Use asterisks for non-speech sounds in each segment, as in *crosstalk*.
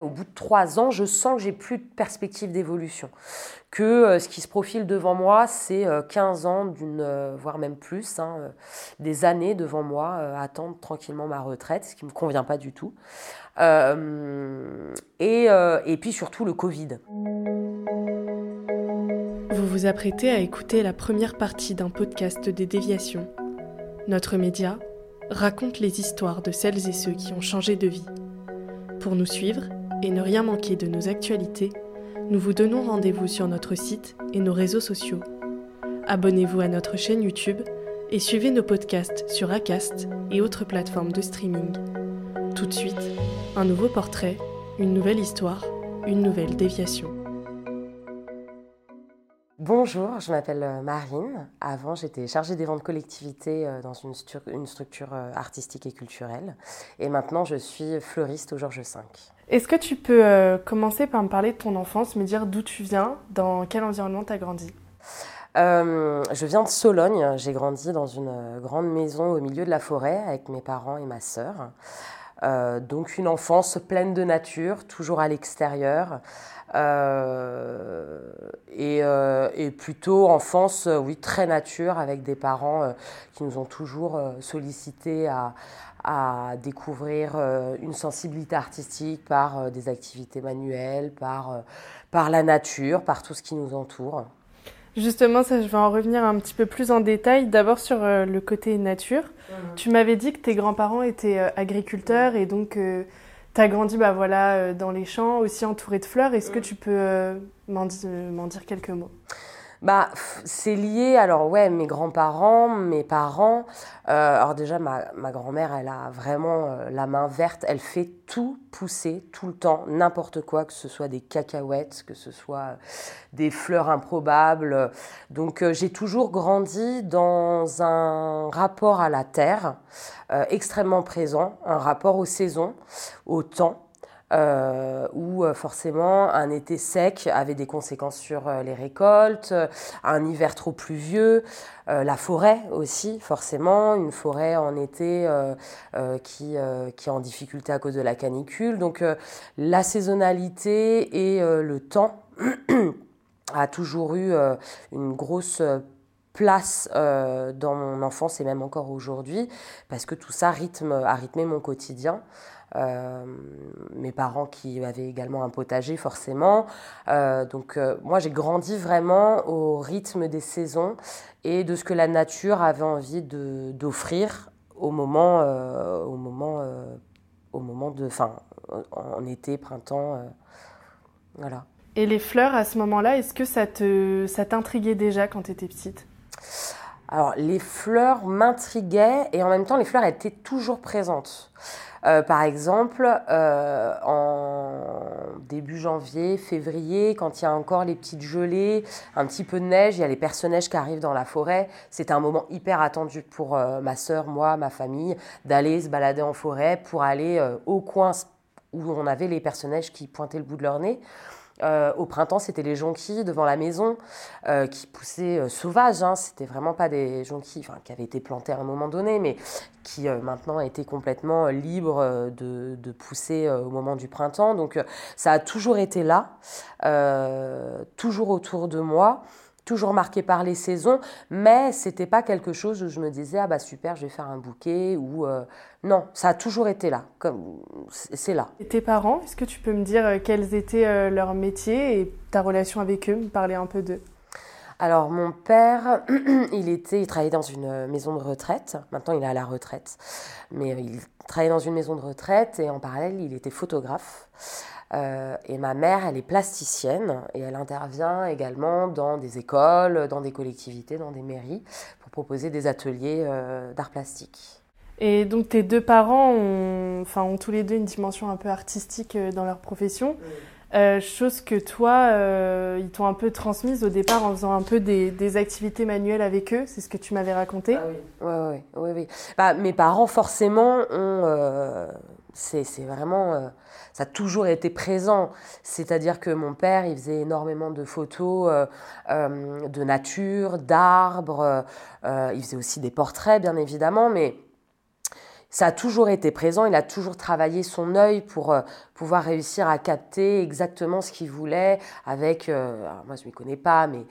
Au bout de trois ans, je sens que j'ai plus de perspective d'évolution. Que euh, ce qui se profile devant moi, c'est 15 euh, ans, d'une, euh, voire même plus, hein, des années devant moi, attendre tranquillement ma retraite, ce qui ne me convient pas du tout. Et, et, puis surtout le Covid. Vous vous apprêtez à écouter la première partie d'un podcast des déviations. Notre média raconte les histoires de celles et ceux qui ont changé de vie. Pour nous suivre, et ne rien manquer de nos actualités, nous vous donnons rendez-vous sur notre site et nos réseaux sociaux. Abonnez-vous à notre chaîne YouTube et suivez nos podcasts sur Acast et autres plateformes de streaming. Tout de suite, un nouveau portrait, une nouvelle histoire, une nouvelle déviation. Bonjour, je m'appelle euh, Marine. Avant, j'étais chargée des ventes collectivités euh, dans une, structure euh, artistique et culturelle. Et maintenant, je suis fleuriste au Georges V. Est-ce que tu peux commencer par me parler de ton enfance, me dire d'où tu viens, dans quel environnement tu as grandi je viens de Sologne. J'ai grandi dans une grande maison au milieu de la forêt avec mes parents et ma sœur. donc une enfance pleine de nature, toujours à l'extérieur. Euh, euh, et, plutôt enfance, euh, oui, très nature, avec des parents qui nous ont toujours sollicité à, à découvrir une sensibilité artistique par des activités manuelles, par, par la nature, par tout ce qui nous entoure. Justement, ça, je vais en revenir un petit peu plus en détail. D'abord sur le côté nature. Mhm. Tu m'avais dit que tes grands-parents étaient agriculteurs et donc tu as grandi bah, voilà, euh, dans les champs, aussi entouré de fleurs. Est-ce que mm. tu peux euh, m'en dire quelques mots? Bah, c'est lié, alors ouais, mes grands-parents, mes parents. Euh, alors déjà, ma, ma grand-mère, elle a vraiment euh, la main verte. Elle fait tout pousser, tout le temps, n'importe quoi, que ce soit des cacahuètes, que ce soit euh, des fleurs improbables. Donc j'ai toujours grandi dans un rapport à la terre extrêmement présent, un rapport aux saisons, au temps. Euh, où euh, forcément un été sec avait des conséquences sur euh, les récoltes, un hiver trop pluvieux, la forêt aussi forcément, une forêt en été qui, qui est en difficulté à cause de la canicule. Donc la saisonnalité et le temps *clears throat* a toujours eu une grosse place dans mon enfance et même encore aujourd'hui, parce que tout ça rythme, a rythmé mon quotidien. Euh, mes parents qui avaient également un potager forcément. Euh, donc euh, moi j'ai grandi vraiment au rythme des saisons et de ce que la nature avait envie d'offrir au moment, au moment, au moment de, enfin en été, printemps, voilà. Et les fleurs à ce moment-là, est-ce que ça te ça t'intriguait déjà quand tu étais petite? Alors, les fleurs m'intriguaient et en même temps, les fleurs étaient toujours présentes. Euh, par exemple, euh, en début janvier, février, quand il y a encore les petites gelées, un petit peu de neige, il y a les personnages qui arrivent dans la forêt. C'est un moment hyper attendu pour euh, ma sœur, moi, ma famille, d'aller se balader en forêt pour aller au coin où on avait les personnages qui pointaient le bout de leur nez. Euh, au printemps, c'était les jonquilles devant la maison euh, qui poussaient euh, sauvages. Hein. C'était vraiment pas des jonquilles qui avaient été plantées à un moment donné, mais qui maintenant étaient complètement libres de, de, pousser au moment du printemps. Donc ça a toujours été là, toujours autour de moi toujours marqué par les saisons, mais c'était pas quelque chose où je me disais ah bah super, je vais faire un bouquet ou euh, non, ça a toujours été là, comme c'est là. Et tes parents, est-ce que tu peux me dire euh, quels étaient euh, leurs métiers et ta relation avec eux, me parler un peu d'eux? Alors mon père, *clears throat* il était, il travaillait dans une maison de retraite. Maintenant il est à la retraite, mais il travaillait dans une maison de retraite et en parallèle, il était photographe. Euh, et ma mère, elle est plasticienne et elle intervient également dans des écoles, dans des collectivités, dans des mairies pour proposer des ateliers euh, d'art plastique. Et donc tes deux parents ont, enfin, ont tous les deux une dimension un peu artistique euh, dans leur profession. Chose que toi, ils t'ont un peu transmise au départ en faisant un peu des, activités manuelles avec eux, c'est ce que tu m'avais raconté. Ah oui, oui, oui. Bah, mes parents, forcément, ont, c'est vraiment ça a toujours été présent. C'est-à-dire que mon père, il faisait énormément de photos euh, euh, de nature, d'arbres. Euh, il faisait aussi des portraits, bien évidemment, mais ça a toujours été présent. Il a toujours travaillé son œil pour pouvoir réussir à capter exactement ce qu'il voulait avec, moi je ne m'y connais pas, mais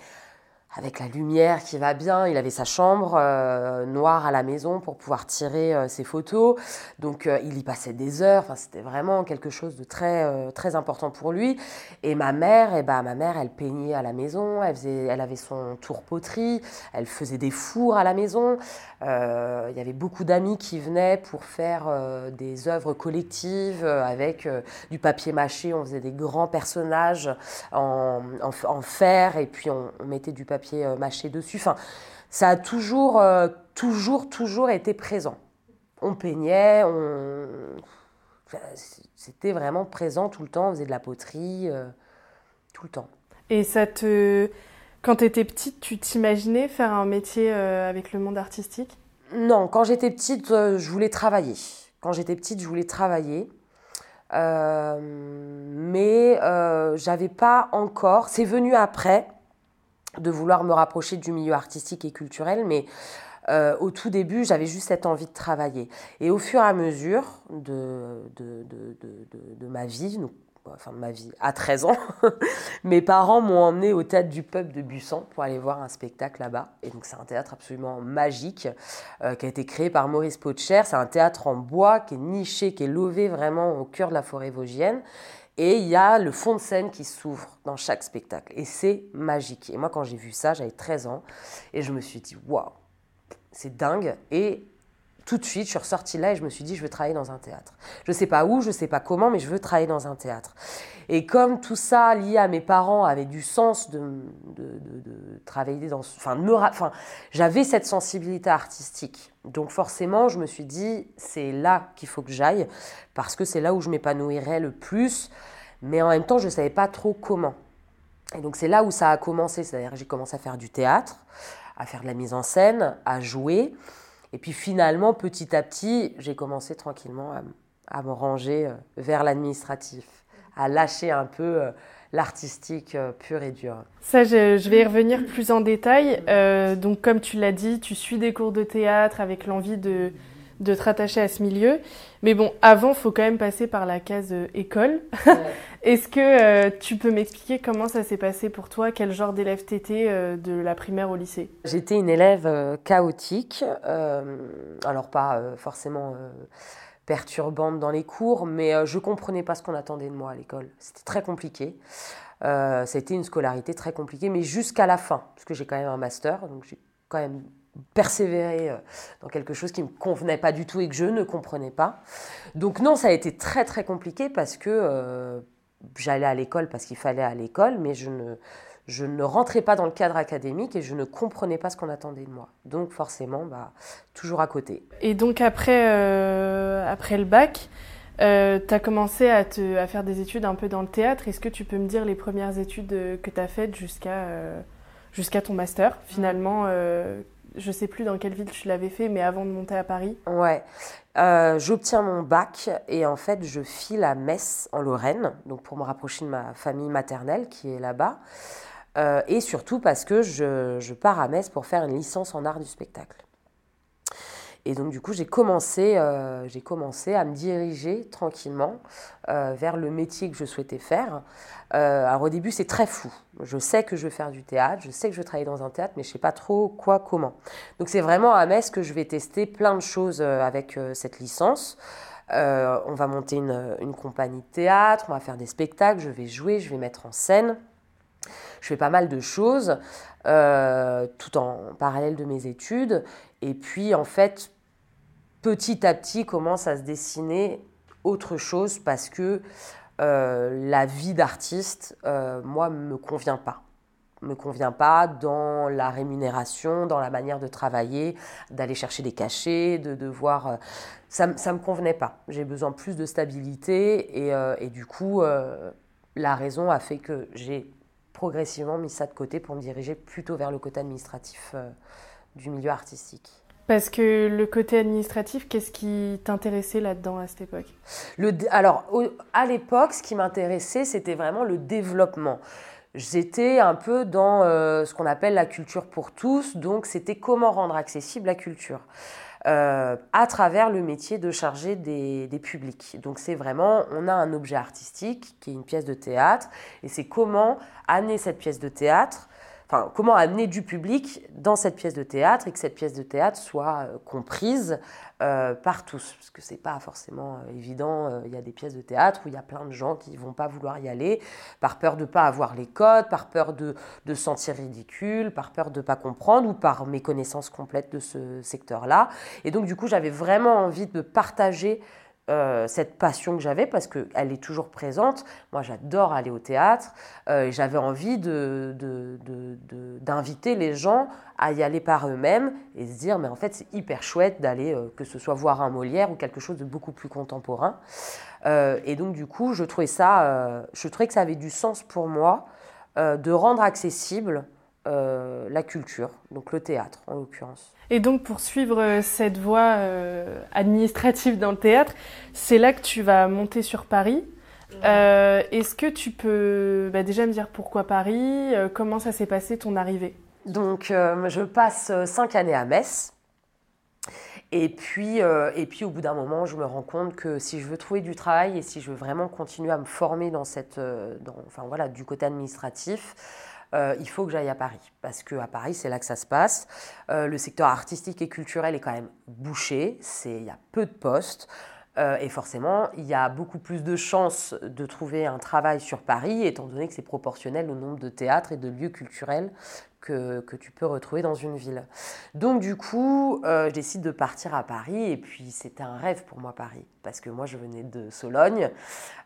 avec la lumière qui va bien. Il avait sa chambre euh, noire à la maison pour pouvoir tirer euh, ses photos. Donc euh, il y passait des heures. Enfin, c'était vraiment quelque chose de très très important pour lui. Et ma mère, eh ben, ma mère, elle peignait à la maison. Elle faisait, elle avait son tour poterie. Elle faisait des fours à la maison. il y avait beaucoup d'amis qui venaient pour faire des œuvres collectives avec du papier mâché. On faisait des grands personnages en, en, fer et puis on mettait du papier papier euh, mâché dessus. Enfin, ça a toujours, euh, toujours, toujours été présent. On peignait, on... c'était vraiment présent tout le temps. On faisait de la poterie euh, tout le temps. Et ça te, quand tu étais petite, tu t'imaginais faire un métier avec le monde artistique? Non, quand j'étais petite, je voulais travailler. Quand j'étais petite, je voulais travailler. mais j'avais pas encore. C'est venu après de vouloir me rapprocher du milieu artistique et culturel, mais euh, au tout début, j'avais juste cette envie de travailler. Et au fur et à mesure de, de, de, ma vie, enfin de ma vie à 13 ans, *laughs* mes parents m'ont emmené au théâtre du peuple de Bussan pour aller voir un spectacle là-bas. Et donc c'est un théâtre absolument magique euh, qui a été créé par Maurice Potcher. C'est un théâtre en bois qui est niché, qui est lové vraiment au cœur de la forêt vosgienne. Et il y a le fond de scène qui s'ouvre dans chaque spectacle. Et c'est magique. Et moi, quand j'ai vu ça, j'avais 13 ans. Et je me suis dit, waouh, c'est dingue. Tout de suite, je suis ressortie là et je me suis dit, je veux travailler dans un théâtre. Je ne sais pas où, je ne sais pas comment, mais je veux travailler dans un théâtre. Et comme tout ça, lié à mes parents, avait du sens de, de, travailler dans... Enfin, enfin j'avais cette sensibilité artistique. Donc forcément, je me suis dit, c'est là qu'il faut que j'aille, parce que c'est là où je m'épanouirais le plus. Mais en même temps, je ne savais pas trop comment. Et donc c'est là où ça a commencé. C'est-à-dire j'ai commencé à faire du théâtre, à faire de la mise en scène, à jouer. Et puis finalement, petit à petit, j'ai commencé tranquillement à, me ranger euh, vers l'administratif, à lâcher un peu euh, l'artistique euh, pur et dur. Ça, je, vais y revenir plus en détail. donc, comme tu l'as dit, tu suis des cours de théâtre avec l'envie de, de te rattacher à ce milieu. Mais bon, avant, il faut quand même passer par la case école. *laughs* Est-ce que euh, tu peux m'expliquer comment ça s'est passé pour toi? Quel genre d'élève t'étais euh, de la primaire au lycée? J'étais une élève euh, chaotique, alors pas forcément perturbante dans les cours, mais je comprenais pas ce qu'on attendait de moi à l'école. C'était très compliqué. C'était une scolarité très compliquée, mais jusqu'à la fin, parce que j'ai quand même un master, donc j'ai quand même persévéré dans quelque chose qui ne me convenait pas du tout et que je ne comprenais pas. Donc non, ça a été très très compliqué parce que j'allais à l'école parce qu'il fallait à l'école, mais je ne, je ne rentrais pas dans le cadre académique et je ne comprenais pas ce qu'on attendait de moi. Donc forcément, bah, toujours à côté. Et donc après, euh, après le bac, euh, tu as commencé à, te, à faire des études un peu dans le théâtre. Est-ce que tu peux me dire les premières études que tu as faites jusqu'à euh, jusqu'à ton master Finalement, je sais plus dans quelle ville tu l'avais fait, mais avant de monter à Paris. Ouais. Euh, j'obtiens mon bac et en fait, je file à Metz, en Lorraine, donc pour me rapprocher de ma famille maternelle qui est là-bas. Euh, et surtout parce que je, je, pars à Metz pour faire une licence en art du spectacle. Et donc, du coup, j'ai commencé, euh, commencé à me diriger tranquillement euh, vers le métier que je souhaitais faire. Euh, alors, au début, c'est très fou. Je sais que je veux faire du théâtre, je sais que je veux travailler dans un théâtre, mais je ne sais pas trop quoi, comment. Donc, c'est vraiment à Metz que je vais tester plein de choses avec cette licence. on va monter une, une compagnie de théâtre, on va faire des spectacles, je vais jouer, je vais mettre en scène. Je fais pas mal de choses, tout en parallèle de mes études. Et puis, en fait, petit à petit commence à se dessiner autre chose parce que la vie d'artiste, moi, me convient pas me convient pas dans la rémunération, dans la manière de travailler, d'aller chercher des cachets, de devoir... Euh, ça ne me convenait pas. J'ai besoin plus de stabilité et, euh, et du coup, euh, la raison a fait que j'ai progressivement mis ça de côté pour me diriger plutôt vers le côté administratif du milieu artistique. Parce que le côté administratif, qu'est-ce qui t'intéressait là-dedans à cette époque? Alors, à l'époque, ce qui m'intéressait, c'était vraiment le développement j'étais un peu dans euh, ce qu'on appelle la culture pour tous, donc c'était comment rendre accessible la culture. Euh, à travers le métier de charger des, des publics. Donc c'est vraiment, on a un objet artistique qui est une pièce de théâtre, et c'est comment amener cette pièce de théâtre enfin, comment amener du public dans cette pièce de théâtre et que cette pièce de théâtre soit euh, comprise euh, par tous. Parce que c'est pas forcément euh, évident. Il y a des pièces de théâtre où il y a plein de gens qui vont pas vouloir y aller par peur de pas avoir les codes, par peur de, de se sentir ridicule, par peur de pas comprendre ou par méconnaissance complète de ce secteur-là. Et donc, du coup, j'avais vraiment envie de partager euh, cette passion que j'avais parce qu'elle est toujours présente. Moi, j'adore aller au théâtre euh, j'avais envie d'inviter les gens à y aller par eux-mêmes et se dire, mais en fait, c'est hyper chouette d'aller, euh, que ce soit voir un Molière ou quelque chose de beaucoup plus contemporain. et donc, du coup, je trouvais, ça, je trouvais que ça avait du sens pour moi de rendre accessible la culture, donc le théâtre en l'occurrence. Et donc pour suivre euh, cette voie euh, administrative dans le théâtre, c'est là que tu vas monter sur Paris. Euh, Est-ce que tu peux bah, déjà me dire pourquoi Paris Comment ça s'est passé ton arrivée? Donc je passe cinq années à Metz. Et puis, et puis au bout d'un moment, je me rends compte que si je veux trouver du travail et si je veux vraiment continuer à me former dans cette, dans, enfin voilà, du côté administratif, euh, il faut que j'aille à Paris. Parce qu'à Paris, c'est là que ça se passe. Euh, le secteur artistique et culturel est quand même bouché. Il y a peu de postes. Euh, et forcément, il y a beaucoup plus de chances de trouver un travail sur Paris, étant donné que c'est proportionnel au nombre de théâtres et de lieux culturels que, tu peux retrouver dans une ville. Donc du coup, je décide de partir à Paris, et puis c'était un rêve pour moi Paris, parce que moi je venais de Sologne,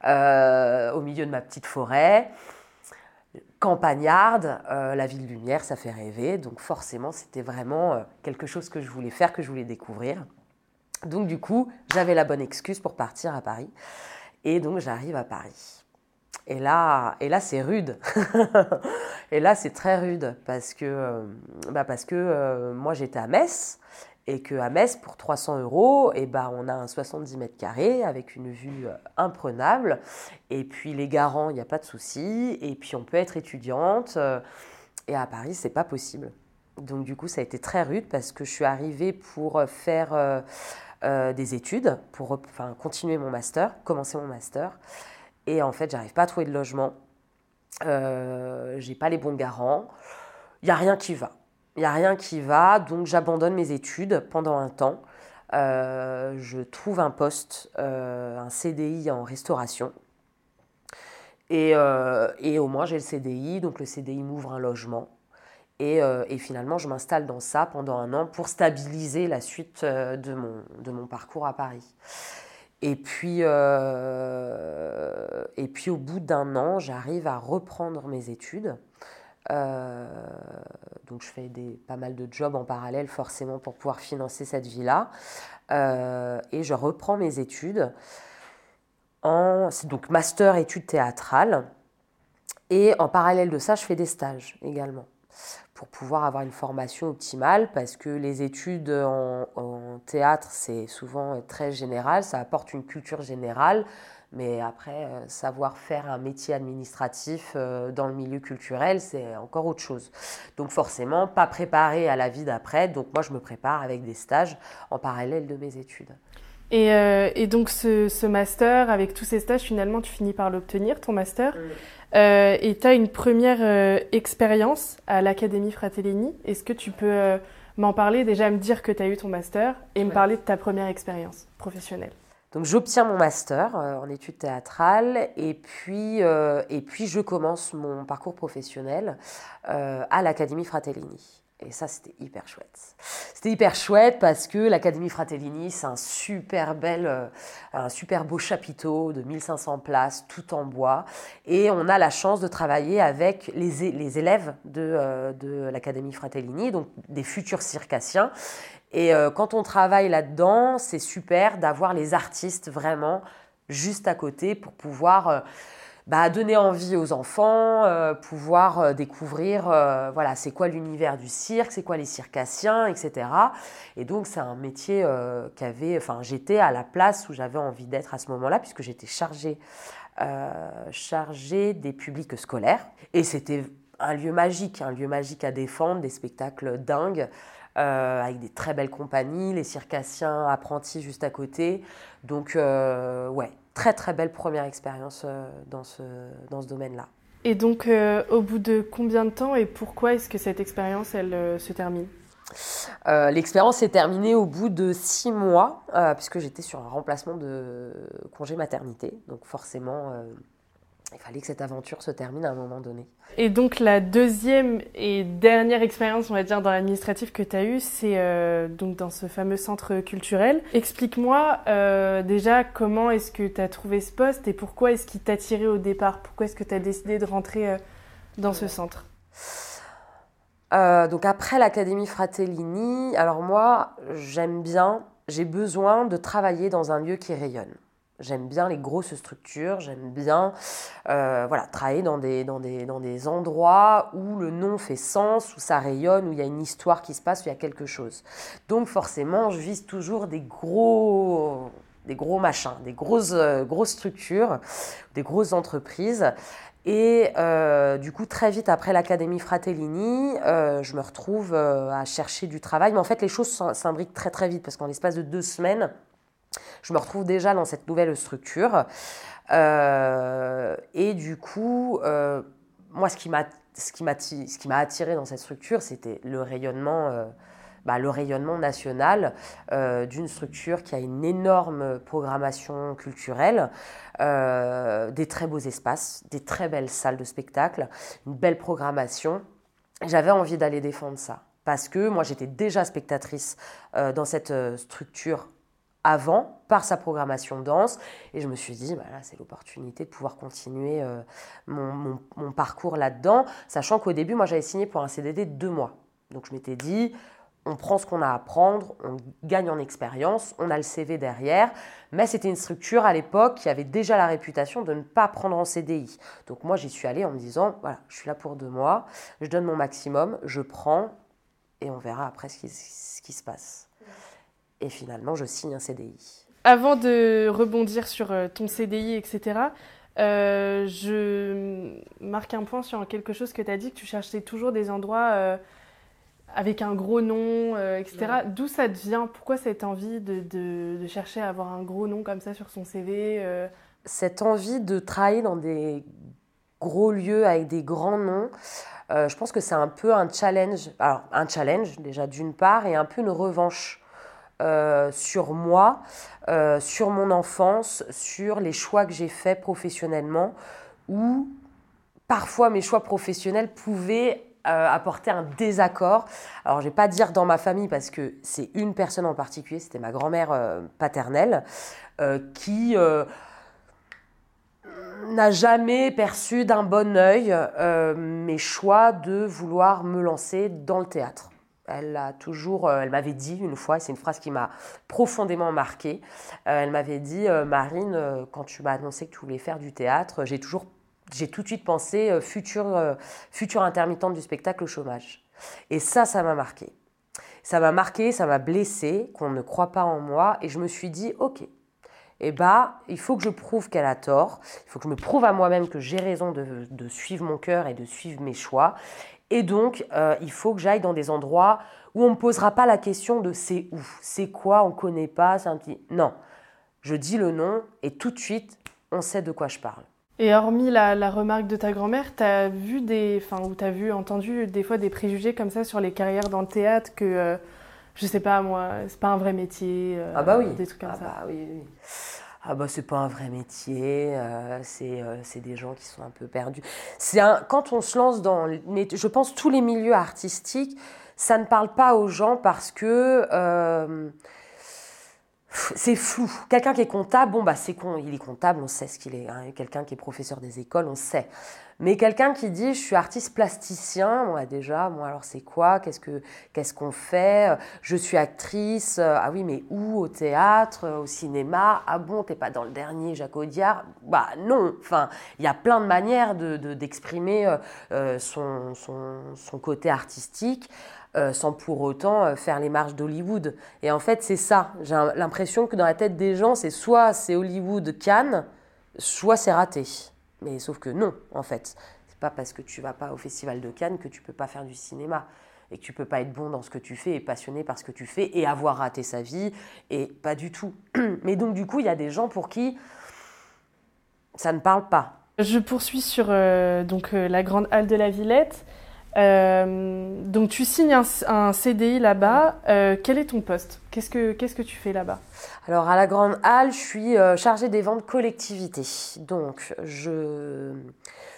au milieu de ma petite forêt campagnarde, euh, la ville lumière, ça fait rêver. Donc forcément, c'était vraiment euh, quelque chose que je voulais faire, que je voulais découvrir. Donc du coup, j'avais la bonne excuse pour partir à Paris. Et donc j'arrive à Paris. Et là, et là c'est rude. *laughs* et là, c'est très rude parce que, euh, bah parce que moi, j'étais à Metz et qu'à Metz, pour 300 euros, eh ben, on a un 70 mètres carrés avec une vue euh, imprenable. Et puis les garants, il n'y a pas de souci. Et puis on peut être étudiante. Euh, et à Paris, c'est pas possible. Donc du coup, ça a été très rude parce que je suis arrivée pour faire euh, des études, pour enfin, continuer mon master, commencer mon master. Et en fait, j'arrive pas à trouver de logement. Euh, j'ai pas les bons garants. Il n'y a rien qui va. Il n'y a rien qui va, donc j'abandonne mes études pendant un temps. Euh, je trouve un poste, euh, un CDI en restauration. Et, euh, et au moins j'ai le CDI, donc le CDI m'ouvre un logement. Et, et finalement, je m'installe dans ça pendant un an pour stabiliser la suite de mon, de mon parcours à Paris. Et puis, et puis au bout d'un an, j'arrive à reprendre mes études. Euh, donc je fais pas mal de jobs en parallèle forcément pour pouvoir financer cette vie-là. Euh, et je reprends mes études en donc master études théâtrales. Et en parallèle de ça, je fais des stages également pour pouvoir avoir une formation optimale parce que les études en théâtre, c'est souvent très général, ça apporte une culture générale, mais après, euh, savoir faire un métier administratif euh, dans le milieu culturel, c'est encore autre chose. Donc forcément, pas préparé à la vie d'après. Donc moi, je me prépare avec des stages en parallèle de mes études. Et, euh, et donc ce, ce, master, avec tous ces stages, finalement, tu finis par l'obtenir, ton master. et tu as une première expérience à l'Académie Fratellini. Est-ce que tu peux m'en parler, déjà me dire que tu as eu ton master et me parler de ta première expérience professionnelle donc j'obtiens mon master euh, en études théâtrales et puis, euh, et puis je commence mon parcours professionnel euh, à l'Académie Fratellini. Et ça, c'était hyper chouette. C'était hyper chouette parce que l'Académie Fratellini, c'est un super bel, un super beau chapiteau de 1500 places, tout en bois. Et on a la chance de travailler avec les, les élèves de, de l'Académie Fratellini, donc des futurs circassiens. Et euh, quand on travaille là-dedans, c'est super d'avoir les artistes vraiment juste à côté pour pouvoir bah, donner envie aux enfants, euh, pouvoir euh, découvrir euh, voilà, c'est quoi l'univers du cirque, c'est quoi les circassiens, etc. Et donc c'est un métier qu'avait, enfin j'étais à la place où j'avais envie d'être à ce moment-là puisque j'étais chargée, chargée des publics scolaires et c'était un lieu magique, un lieu magique à défendre, des spectacles dingues. avec des très belles compagnies, les circassiens apprentis juste à côté. Donc, ouais, très très belle première expérience euh, dans ce, dans ce domaine-là. Et donc, euh, au bout de combien de temps et pourquoi est-ce que cette expérience, elle euh, se termine? L'expérience s'est terminée au bout de six mois, puisque j'étais sur un remplacement de congé maternité. Donc forcément, il fallait que cette aventure se termine à un moment donné. Et donc la deuxième et dernière expérience, on va dire, dans l'administratif que tu as eue, c'est euh, donc dans ce fameux centre culturel. Explique-moi euh, déjà comment est-ce que tu as trouvé ce poste et pourquoi est-ce qu'il t'a tiré au départ? Pourquoi est-ce que tu as décidé de rentrer euh, dans ce centre? Donc après l'Académie Fratellini, alors moi j'aime bien, j'ai besoin de travailler dans un lieu qui rayonne. J'aime bien les grosses structures, j'aime bien euh, voilà, travailler dans des, dans, des, dans des endroits où le nom fait sens, où ça rayonne, où il y a une histoire qui se passe, où il y a quelque chose. Donc forcément, je vise toujours des gros, des gros machins, des grosses, euh, grosses structures, des grosses entreprises. Et euh, du coup, très vite après l'Académie Fratellini, je me retrouve à chercher du travail. Mais en fait, les choses s'imbriquent très très vite parce qu'en l'espace de deux semaines, je me retrouve déjà dans cette nouvelle structure. Euh, et du coup, euh, moi, ce qui m'a ce qui m'a attiré dans cette structure, c'était le rayonnement. Euh, bah, le rayonnement national d'une structure qui a une énorme programmation culturelle, des très beaux espaces, des très belles salles de spectacle, une belle programmation. J'avais envie d'aller défendre ça parce que moi j'étais déjà spectatrice dans cette structure avant par sa programmation danse. Et je me suis dit, bah c'est l'opportunité de pouvoir continuer euh, mon, parcours là-dedans, sachant qu'au début, moi, j'avais signé pour un CDD de deux mois. Donc je m'étais dit, on prend ce qu'on a à prendre, on gagne en expérience, on a le CV derrière. Mais c'était une structure à l'époque qui avait déjà la réputation de ne pas prendre en CDI. Donc moi, j'y suis allée en me disant, voilà, je suis là pour deux mois, je donne mon maximum, je prends, et on verra après ce qui se passe et finalement je signe un CDI. Avant de rebondir sur euh, ton CDI, etc., euh, je marque un point sur quelque chose que tu as dit, que tu cherchais toujours des endroits euh, avec un gros nom, etc. D'où ça te vient Pourquoi cette envie de, de, chercher à avoir un gros nom comme ça sur son CV Cette envie de travailler dans des gros lieux avec des grands noms, je pense que c'est un peu un challenge. Alors, un challenge déjà d'une part et un peu une revanche euh, sur moi, euh, sur mon enfance, sur les choix que j'ai faits professionnellement, où parfois mes choix professionnels pouvaient euh, apporter un désaccord. Alors je vais pas dire dans ma famille parce que c'est une personne en particulier, c'était ma grand-mère paternelle, qui n'a jamais perçu d'un bon œil mes choix de vouloir me lancer dans le théâtre. Elle a toujours, euh, elle m'avait dit une fois, c'est une phrase qui m'a profondément marquée. Euh, elle m'avait dit, euh, Marine, quand tu m'as annoncé que tu voulais faire du théâtre, j'ai toujours, j'ai tout de suite pensé future, future intermittente du spectacle au chômage. Et ça, ça m'a marqué. Ça m'a marqué, ça m'a blessé, qu'on ne croit pas en moi, et je me suis dit, ok. Eh bah, il faut que je prouve qu'elle a tort. Il faut que je me prouve à moi-même que j'ai raison de, de suivre mon cœur et de suivre mes choix. Et donc, euh, il faut que j'aille dans des endroits où on ne me posera pas la question de c'est où, c'est quoi, on ne connaît pas. Un petit... Non, je dis le nom et tout de suite, on sait de quoi je parle. Et hormis la, remarque de ta grand-mère, tu as vu des, enfin, ou tu as vu, entendu des fois des préjugés comme ça sur les carrières dans le théâtre que, euh, je sais pas moi, c'est pas un vrai métier. Euh, ah bah oui. Des trucs comme ah ça. Bah oui, oui ah bah c'est pas un vrai métier, euh, euh, c'est des gens qui sont un peu perdus. C'est quand on se lance dans, je pense tous les milieux artistiques, ça ne parle pas aux gens parce que c'est flou. Quelqu'un qui est comptable, bon bah c'est con, il est comptable, on sait ce qu'il est. Hein. Quelqu'un qui est professeur des écoles, on sait. Mais quelqu'un qui dit je suis artiste plasticien, moi déjà, moi alors c'est quoi? Qu'est-ce que qu'est-ce qu'on fait? Je suis actrice. Ah oui, mais où? Au théâtre, au cinéma? Ah bon, t'es pas dans le dernier Jacques Audiard? Bah non. Enfin, il y a plein de manières de d'exprimer euh, euh, son, son, son côté artistique. Euh, sans pour autant euh, faire les marches d'Hollywood. Et en fait, c'est ça. J'ai l'impression que dans la tête des gens, c'est soit c'est Hollywood Cannes, soit c'est raté. Mais sauf que non, en fait. C'est pas parce que tu vas pas au festival de Cannes que tu peux pas faire du cinéma et que tu peux pas être bon dans ce que tu fais et passionné par ce que tu fais et avoir raté sa vie et pas du tout. *clears throat* Mais donc du coup, il y a des gens pour qui ça ne parle pas. Je poursuis sur euh, donc la grande halle de la Villette. Euh, donc tu signes un, CDI là-bas. Euh, quel est ton poste? Qu'est-ce que tu fais là-bas? Alors à la Grande Halle, je suis euh, chargée des ventes collectivité. Donc je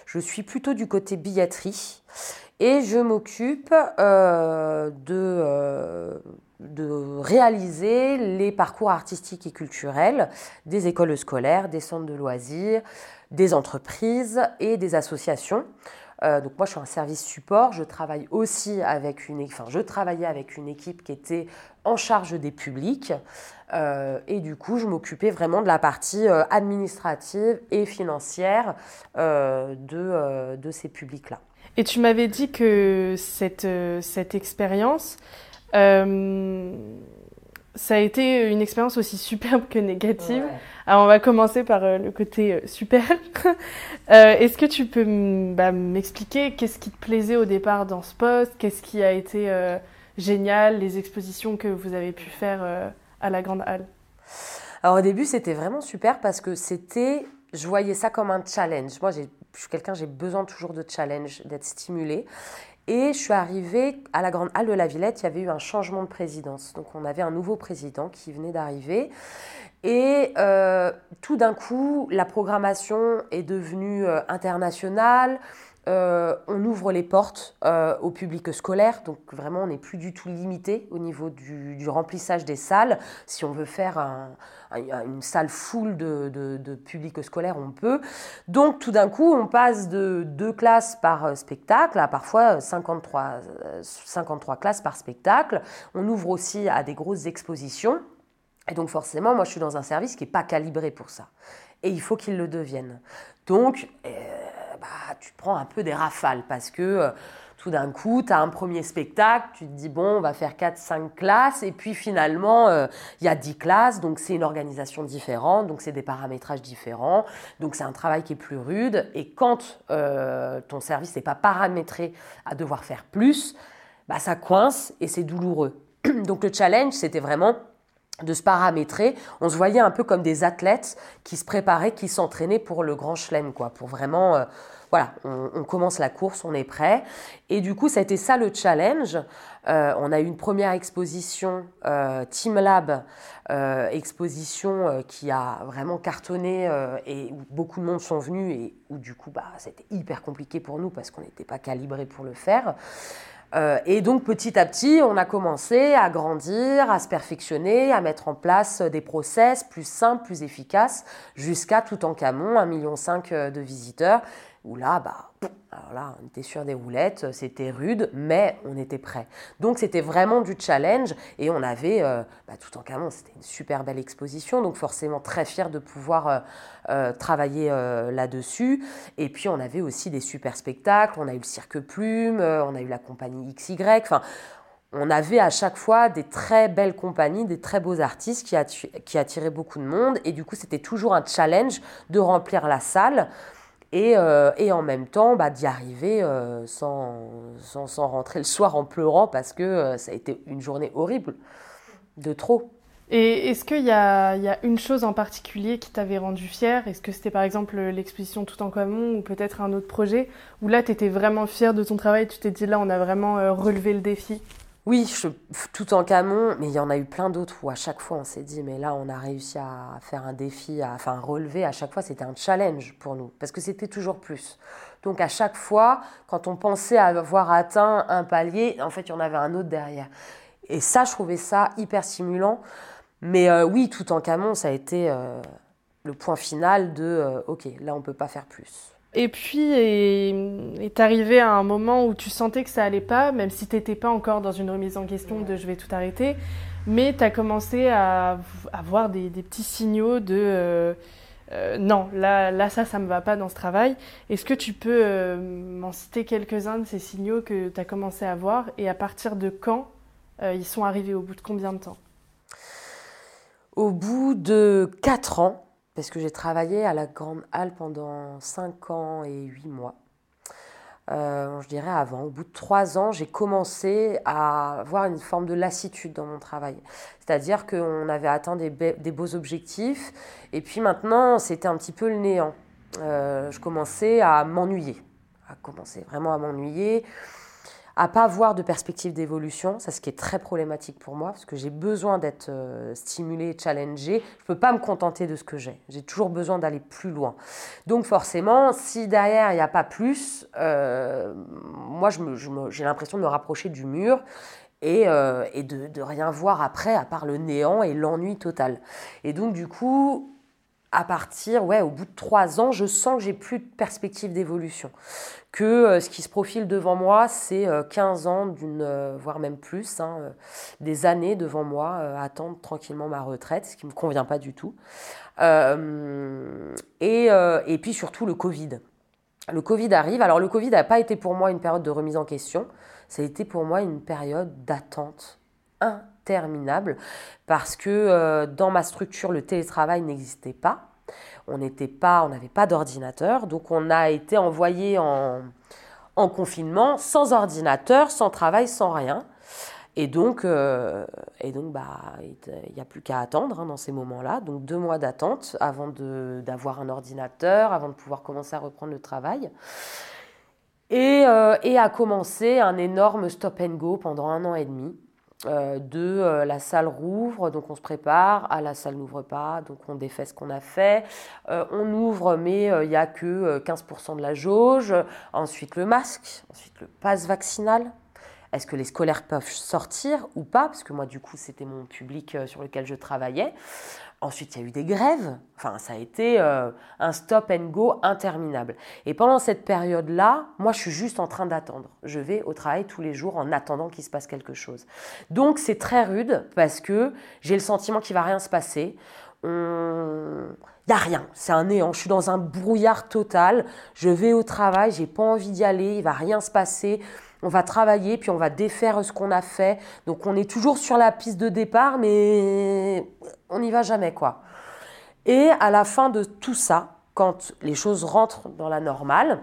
je suis plutôt du côté billetterie et je m'occupe de de réaliser les parcours artistiques et culturels des écoles scolaires, des centres de loisirs, des entreprises et des associations. Euh, donc moi, je suis un service support. Je travaille aussi avec une, enfin, je travaillais avec une équipe qui était en charge des publics. Euh, et du coup, je m'occupais vraiment de la partie euh, administrative et financière de, de ces publics-là. Et tu m'avais dit que cette, cette expérience, ça a été une expérience aussi superbe que négative. Alors on va commencer par euh, le côté euh, super. *laughs* euh, Est-ce que tu peux bah, m'expliquer qu'est-ce qui te plaisait au départ dans ce poste? Qu'est-ce qui a été euh, génial? Les expositions que vous avez pu faire à la Grande Halle? Alors au début c'était vraiment super parce que c'était, je voyais ça comme un challenge. Moi je suis quelqu'un, j'ai besoin toujours de challenge, d'être stimulé. Et je suis arrivée à la Grande Halle de la Villette, il y avait eu un changement de présidence. Donc on avait un nouveau président qui venait d'arriver. Et euh, tout d'un coup, la programmation est devenue euh, internationale. Euh, on ouvre les portes au public scolaire, donc vraiment on n'est plus du tout limité au niveau du, remplissage des salles. Si on veut faire une salle full de, de, public scolaire, on peut. Donc tout d'un coup, on passe de deux classes par spectacle à parfois 53, 53 classes par spectacle. On ouvre aussi à des grosses expositions. Et donc forcément, moi je suis dans un service qui n'est pas calibré pour ça. Et il faut qu'il le devienne. Donc, euh, bah, tu prends un peu des rafales parce que euh, tout d'un coup, tu as un premier spectacle, tu te dis, bon, on va faire 4-5 classes, et puis finalement, euh, il y a 10 classes, donc c'est une organisation différente, donc c'est des paramétrages différents, donc c'est un travail qui est plus rude. Et quand ton service n'est pas paramétré à devoir faire plus, bah, ça coince et c'est douloureux. *clears throat* donc le challenge, c'était vraiment de se paramétrer. On se voyait un peu comme des athlètes qui se préparaient, qui s'entraînaient pour le grand chelem, quoi, pour vraiment, euh, voilà, on, commence la course, on est prêt. Et du coup, ça a été ça le challenge. Euh, on a eu une première exposition euh, Team Lab, exposition qui a vraiment cartonné et où beaucoup de monde sont venus et où du coup, bah, c'était hyper compliqué pour nous parce qu'on n'était pas calibré pour le faire. Euh, et donc petit à petit, on a commencé à grandir, à se perfectionner, à mettre en place des process plus simples, plus efficaces, jusqu'à tout en Camon, 1,5 million euh, de visiteurs, où là, bah, alors là, on était sur des roulettes, c'était rude, mais on était prêt. Donc c'était vraiment du challenge et on avait, euh, bah, tout en Camon, c'était une super belle exposition, donc forcément très fier de pouvoir euh, euh, travailler là-dessus. Et puis on avait aussi des super spectacles, on a eu le Cirque Plume, on a eu la compagnie XY, enfin on avait à chaque fois des très belles compagnies, des très beaux artistes qui attiraient beaucoup de monde. Et du coup, c'était toujours un challenge de remplir la salle. Euh, et, en même temps bah, d'y arriver euh, sans, sans, rentrer le soir en pleurant parce que euh, ça a été une journée horrible, de trop. Et est-ce qu'il y, y a, une chose en particulier qui t'avait rendu fière Est-ce que c'était par exemple l'exposition Tout en commun ou peut-être un autre projet? Où là tu étais vraiment fière de ton travail Tu t'es dit là on a vraiment relevé le défi? Oui, tout en Camon, mais il y en a eu plein d'autres où à chaque fois on s'est dit, mais là on a réussi à faire un défi, à, enfin un relevé, à chaque fois c'était un challenge pour nous, parce que c'était toujours plus. Donc à chaque fois, quand on pensait avoir atteint un palier, en fait il y en avait un autre derrière. Et ça, je trouvais ça hyper stimulant. Mais euh, oui, tout en Camon, ça a été euh, le point final de, euh, ok, là on peut pas faire plus. Et puis est, arrivé à un moment où tu sentais que ça allait pas, même si tu n'étais pas encore dans une remise en question de je vais tout arrêter, mais tu as commencé à avoir des, petits signaux de euh, euh, non, là, là ça, ça me va pas dans ce travail. Est-ce que tu peux euh, m'en citer quelques-uns de ces signaux que tu as commencé à voir et à partir de quand ils sont arrivés, au bout de combien de temps? Au bout de 4 ans, parce que j'ai travaillé à la Grande Halle pendant 5 ans et 8 mois. Euh, je dirais avant. Au bout de 3 ans, j'ai commencé à avoir une forme de lassitude dans mon travail. C'est-à-dire qu'on avait atteint des, beaux objectifs, et puis maintenant, c'était un petit peu le néant. Euh, je commençais à m'ennuyer, à commencer vraiment à m'ennuyer à pas avoir de perspective d'évolution, ça ce qui est très problématique pour moi, parce que j'ai besoin d'être euh, stimulé, challengé. Je peux pas me contenter de ce que j'ai. J'ai toujours besoin d'aller plus loin. Donc forcément, si derrière il n'y a pas plus, euh, moi j'ai l'impression de me rapprocher du mur et, euh, de, rien voir après à part le néant et l'ennui total. Et donc du coup, à partir, ouais, au bout de trois ans, je sens que j'ai plus de perspective d'évolution. Que euh, ce qui se profile devant moi, c'est 15 euh, ans, d'une, euh, voire même plus, hein, des années devant moi, attendre tranquillement ma retraite, ce qui ne me convient pas du tout. Et, et, puis surtout le Covid. Le Covid arrive. Alors le Covid n'a pas été pour moi une période de remise en question, ça a été pour moi une période d'attente interminable parce que euh, dans ma structure, le télétravail n'existait pas. On n'était pas, on n'avait pas d'ordinateur, donc on a été envoyé en, en, confinement sans ordinateur, sans travail, sans rien. Et donc, euh, et donc bah, il n'y a plus qu'à attendre hein, dans ces moments-là. Donc deux mois d'attente avant d'avoir un ordinateur, avant de pouvoir commencer à reprendre le travail. Et, euh, et a commencé un énorme stop and go pendant un an et demi. Euh, de euh, la salle rouvre, donc on se prépare, à la salle n'ouvre pas, donc on défait ce qu'on a fait, euh, on ouvre mais il n'y a que 15% de la jauge, ensuite le masque, ensuite le passe vaccinal, est-ce que les scolaires peuvent sortir ou pas Parce que moi, du coup, c'était mon public sur lequel je travaillais. Ensuite, il y a eu des grèves. Enfin, ça a été euh, un stop and go interminable. Et pendant cette période-là, moi, je suis juste en train d'attendre. Je vais au travail tous les jours en attendant qu'il se passe quelque chose. Donc, c'est très rude parce que j'ai le sentiment qu'il va rien se passer. Il n'y a rien, c'est un néant. Je suis dans un brouillard total. Je vais au travail, j'ai pas envie d'y aller, il va rien se passer on va travailler, puis on va défaire ce qu'on a fait. Donc on est toujours sur la piste de départ, mais on n'y va jamais, quoi. Et à la fin de tout ça, quand les choses rentrent dans la normale,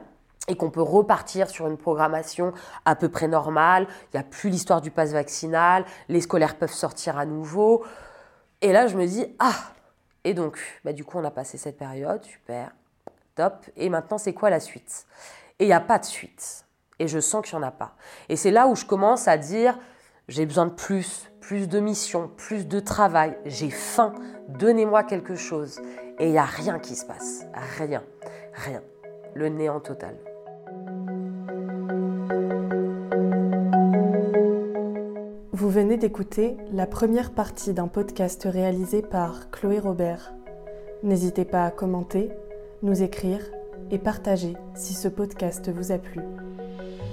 et qu'on peut repartir sur une programmation à peu près normale, il n'y a plus l'histoire du pass vaccinal, les scolaires peuvent sortir à nouveau. Et là, je me dis, ah Et donc, bah, du coup, on a passé cette période, super, top. Et maintenant, c'est quoi la suite? Et il n'y a pas de suite et je sens qu'il n'y en a pas. Et c'est là où je commence à dire, j'ai besoin de plus, plus de missions, plus de travail, j'ai faim, donnez-moi quelque chose. Et il n'y a rien qui se passe, rien, rien, le néant total. Vous venez d'écouter la première partie d'un podcast réalisé par Chloé Robert. N'hésitez pas à commenter, nous écrire et partager si ce podcast vous a plu.